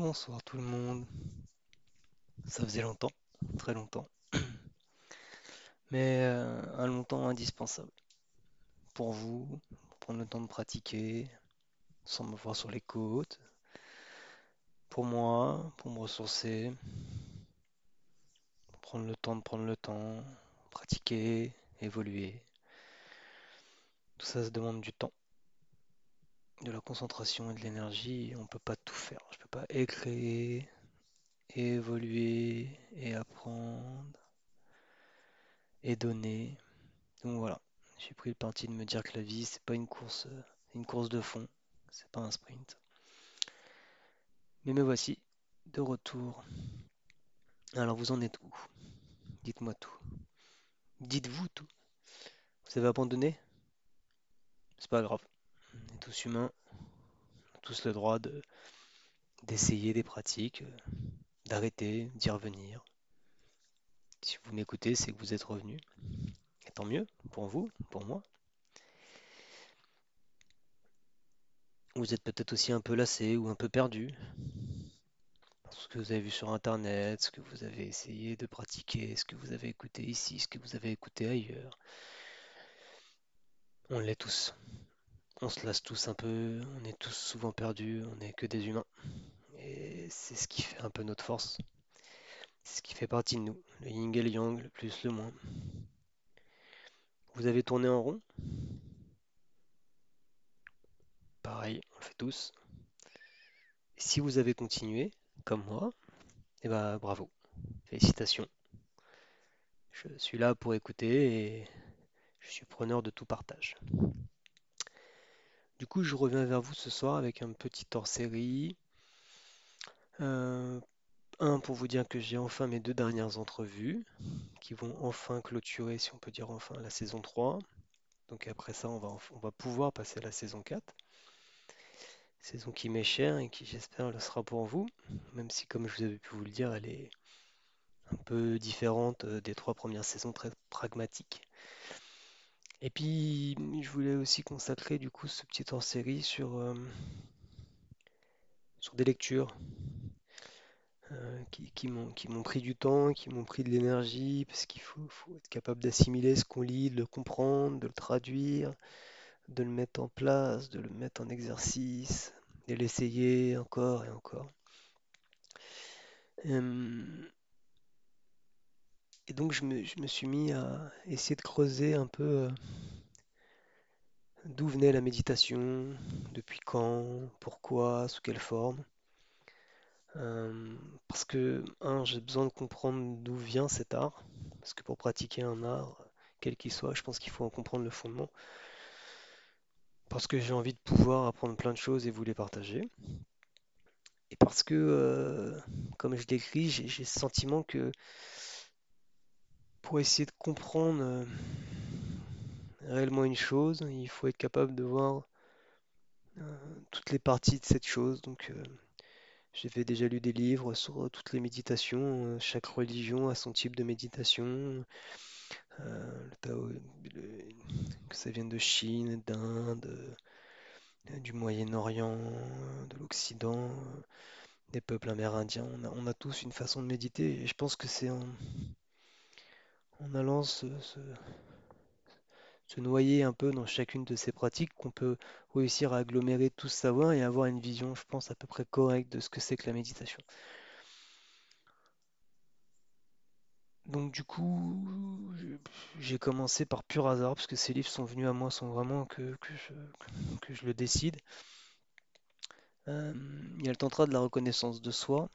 Bonsoir tout le monde. Ça faisait longtemps, très longtemps, mais euh, un longtemps indispensable pour vous, pour prendre le temps de pratiquer, sans me voir sur les côtes, pour moi, pour me ressourcer, prendre le temps de prendre le temps, pratiquer, évoluer. Tout ça se demande du temps, de la concentration et de l'énergie. On peut pas tout faire. Je peux pas écrire, évoluer et apprendre et donner. Donc voilà, j'ai pris le parti de me dire que la vie, c'est pas une course, euh, une course de fond, c'est pas un sprint. Mais me voici, de retour. Alors vous en êtes où? Dites-moi tout. Dites-vous tout. Vous avez abandonné? C'est pas grave. On est tous humains, on a tous le droit de d'essayer des pratiques, d'arrêter, d'y revenir. Si vous m'écoutez, c'est que vous êtes revenu. Et tant mieux, pour vous, pour moi. Vous êtes peut-être aussi un peu lassé ou un peu perdu ce que vous avez vu sur Internet, ce que vous avez essayé de pratiquer, ce que vous avez écouté ici, ce que vous avez écouté ailleurs. On l'est tous. On se lasse tous un peu, on est tous souvent perdus, on n'est que des humains. Et c'est ce qui fait un peu notre force. C'est ce qui fait partie de nous. Le yin et le yang, le plus, le moins. Vous avez tourné en rond? Pareil, on le fait tous. Si vous avez continué, comme moi, eh ben bravo. Félicitations. Je suis là pour écouter et je suis preneur de tout partage. Du coup, je reviens vers vous ce soir avec un petit hors-série. Euh, un, pour vous dire que j'ai enfin mes deux dernières entrevues qui vont enfin clôturer, si on peut dire enfin, la saison 3. Donc après ça, on va, pouvoir passer à la saison 4. Saison qui m'est chère et qui, j'espère, le sera pour vous. Même si, comme je vous avais pu vous le dire, elle est un peu différente euh, des trois premières saisons très pragmatiques. Et puis, je voulais aussi consacrer du coup ce petit hors-série sur, euh, sur des lectures euh, qui, qui m'ont, qui m'ont pris du temps, qui m'ont pris de l'énergie, parce qu'il faut, faut être capable d'assimiler ce qu'on lit, de le comprendre, de le traduire, de le mettre en place, de le mettre en exercice, de l'essayer encore et encore. Et donc je me, suis mis à essayer de creuser un peu euh, d'où venait la méditation, depuis quand, pourquoi, sous quelle forme. Euh, parce que, un, j'ai besoin de comprendre d'où vient cet art. Parce que pour pratiquer un art, quel qu'il soit, je pense qu'il faut en comprendre le fondement. Parce que j'ai envie de pouvoir apprendre plein de choses et vous les partager. Et parce que, euh, comme je décris, j'ai le sentiment que pour essayer de comprendre euh, réellement une chose, il faut être capable de voir euh, toutes les parties de cette chose. Donc, euh, j'avais déjà lu des livres sur toutes les méditations. chaque religion a son type de méditation. le Tao, que ça vienne de Chine, d'Inde, du Moyen-Orient, de l'Occident, des peuples amérindiens. On a, on a tous une façon de méditer. Et je pense que c'est en, en allant se, noyer un peu dans chacune de ces pratiques qu'on peut réussir à agglomérer tout ce savoir et avoir une vision, je pense, à peu près correcte de ce que c'est que la méditation. Donc du coup, j'ai commencé par pur hasard, parce que ces livres sont venus à moi sans vraiment que, que je, que je le décide. Euh, il y a le tantra de la reconnaissance de soi,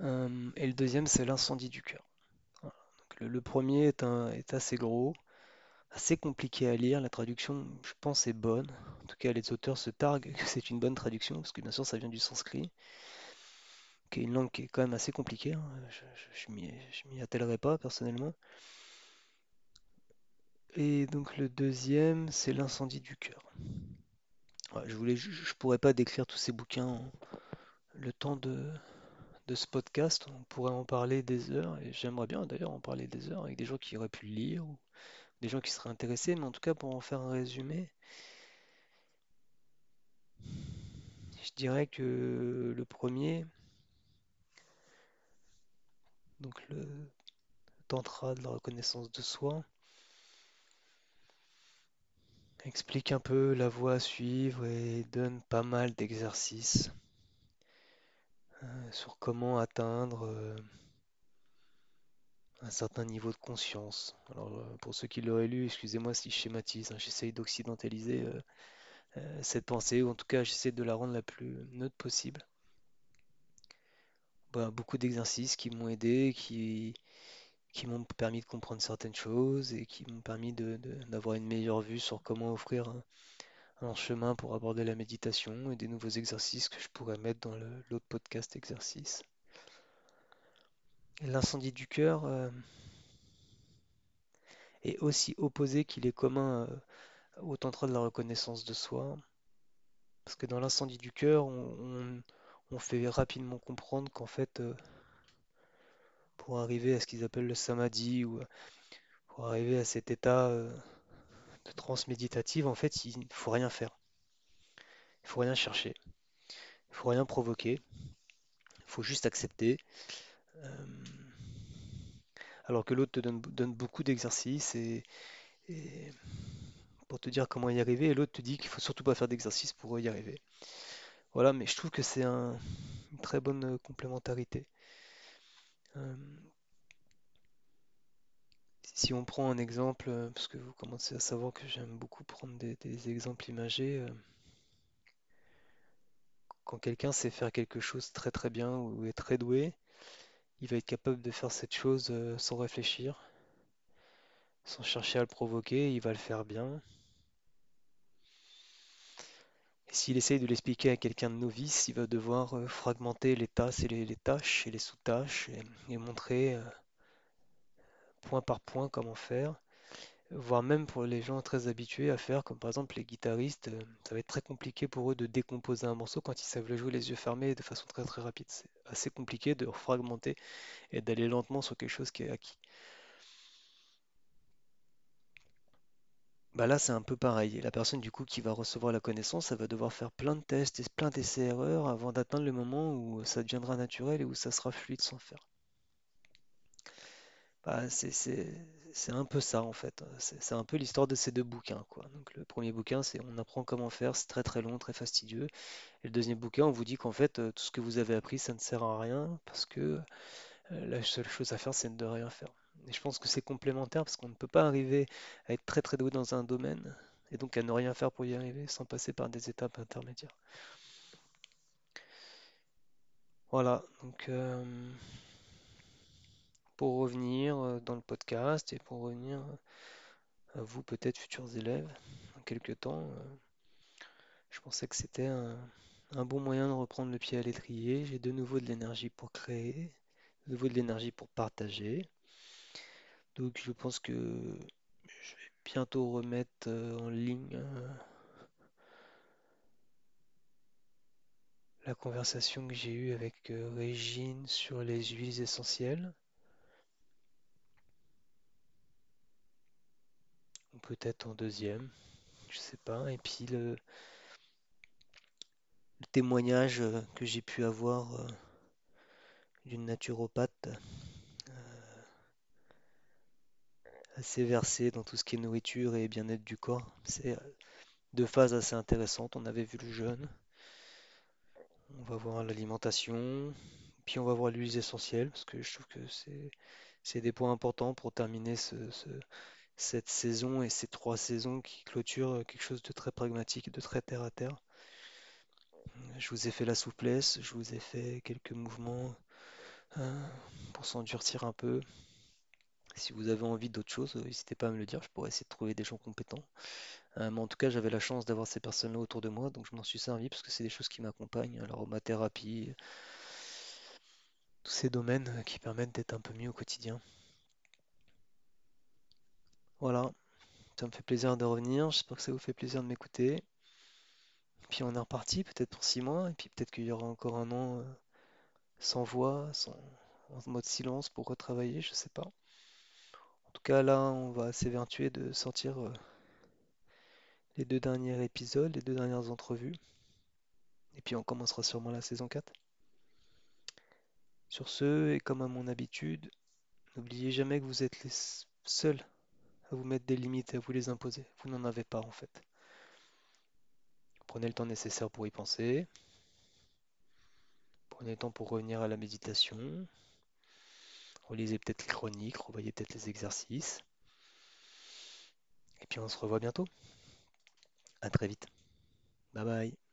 euh, et le deuxième, c'est l'incendie du cœur. Le, premier est, assez gros, assez compliqué à lire. La traduction, je pense, est bonne. En tout cas, les auteurs se targuent que c'est une bonne traduction, parce que bien sûr, ça vient du sanskrit, qui est une langue qui est quand même assez compliquée. hein. Je, je, je m'y je attellerai pas personnellement. Et donc le deuxième, c'est l'incendie du cœur. Je voulais, ju- je pourrais pas décrire tous ces bouquins le temps de, de ce podcast. On pourrait en parler des heures, et j'aimerais bien d'ailleurs en parler des heures avec des gens qui auraient pu le lire ou des gens qui seraient intéressés. Mais en tout cas, pour en faire un résumé, je dirais que le premier, donc le tantra de la reconnaissance de soi, explique un peu la voie à suivre et donne pas mal d'exercices euh, sur comment atteindre euh, un certain niveau de conscience. Alors, euh, pour ceux qui l'auraient lu, excusez-moi si je schématise, hein, j'essaye d'occidentaliser cette pensée, ou en tout cas j'essaie de la rendre la plus neutre possible. Bah, beaucoup d'exercices qui m'ont aidé, qui, m'ont permis de comprendre certaines choses et qui m'ont permis d'avoir une meilleure vue sur comment offrir un, un chemin pour aborder la méditation et des nouveaux exercices que je pourrais mettre dans l'autre podcast exercice. L'incendie du cœur euh, est aussi opposé qu'il est commun euh, au tantra de la reconnaissance de soi, parce que dans l'incendie du cœur, on, fait rapidement comprendre qu'en fait, euh, pour arriver à ce qu'ils appellent le samadhi ou pour arriver à cet état de transe méditative, en fait, il ne faut rien faire. Il faut rien chercher. Il faut rien provoquer. Il faut juste accepter. Euh, alors que l'autre te donne, beaucoup d'exercices et, pour te dire comment y arriver, et l'autre te dit qu'il faut surtout pas faire d'exercice pour y arriver. Voilà, mais je trouve que c'est un- une très bonne complémentarité. Euh, si on prend un exemple, euh, parce que vous commencez à savoir que j'aime beaucoup prendre des, exemples imagés, euh, quand quelqu'un sait faire quelque chose très très bien ou est très doué, il va être capable de faire cette chose euh, sans réfléchir, sans chercher à le provoquer, il va le faire bien. Et s'il essaye de l'expliquer à quelqu'un de novice, il va devoir fragmenter les tâches et les, tâches et les sous-tâches et, montrer point par point comment faire. Voire même pour les gens très habitués à faire, comme par exemple les guitaristes, euh, ça va être très compliqué pour eux de décomposer un morceau quand ils savent le jouer les yeux fermés de façon très très rapide. C'est assez compliqué de fragmenter et d'aller lentement sur quelque chose qui est acquis. Bah là, c'est un peu pareil. La personne du coup qui va recevoir la connaissance, elle va devoir faire plein de tests et plein d'essais-erreurs avant d'atteindre le moment où ça deviendra naturel et où ça sera fluide sans faire. Bah, c'est un peu ça en fait. C'est un peu l'histoire de ces deux bouquins, le premier bouquin, c'est on apprend comment faire, c'est très très long, très fastidieux. Et le deuxième bouquin, on vous dit qu'en fait, euh, tout ce que vous avez appris, ça ne sert à rien parce que euh, la seule chose à faire, c'est de rien faire. Et je pense que c'est complémentaire parce qu'on ne peut pas arriver à être très très doué dans un domaine et donc à ne rien faire pour y arriver sans passer par des étapes intermédiaires. Voilà, donc euh, pour revenir euh, dans le podcast et pour revenir à vous peut-être futurs élèves, en quelques temps, euh, je pensais que c'était un, un bon moyen de reprendre le pied à l'étrier. J'ai de nouveau de l'énergie pour créer, de nouveau de l'énergie pour partager. Donc je pense que je vais bientôt remettre euh, en ligne euh, la conversation que j'ai eue avec euh, Régine sur les huiles essentielles, peut-être en deuxième, je sais pas. Et puis le, témoignage euh, que j'ai pu avoir euh, d'une naturopathe assez versée dans tout ce qui est nourriture et bien-être du corps. C'est euh, deux phases assez intéressantes. On avait vu le jeûne, on va voir l'alimentation, puis on va voir l'huile essentielle, parce que je trouve que c'est des points importants pour terminer ce- cette saison et ces trois saisons qui clôturent quelque chose de très pragmatique, de très terre à terre. Je vous ai fait la souplesse, je vous ai fait quelques mouvements euh, pour s'endurcir un peu. Si vous avez envie d'autre chose, euh, n'hésitez pas à me le dire, je pourrais essayer de trouver des gens compétents. Euh, mais en tout cas, j'avais la chance d'avoir ces personnes-là autour de moi, donc je m'en suis servi parce que c'est des choses qui m'accompagnent, l'aromathérapie, tous ces domaines euh, qui permettent d'être un peu mieux au quotidien. Voilà, ça me fait plaisir de revenir, j'espère que ça vous fait plaisir de m'écouter. Puis on est reparti, peut-être pour six mois, et puis peut-être qu'il y aura encore un an euh, sans voix, sans, en mode silence pour retravailler, je sais pas. En tout cas, là, on va s'évertuer de sortir euh, les deux derniers épisodes, les deux dernières entrevues. Et puis on commencera sûrement la saison 4. Sur ce, et comme à mon habitude, n'oubliez jamais que vous êtes les seuls à vous mettre des limites et à vous les imposer. Vous n'en avez pas en fait. Prenez le temps nécessaire pour y penser. Prenez le temps pour revenir à la méditation. Relisez peut-être les chroniques, revoyez peut-être les exercices. Et puis on se revoit bientôt. À très vite. Bye bye.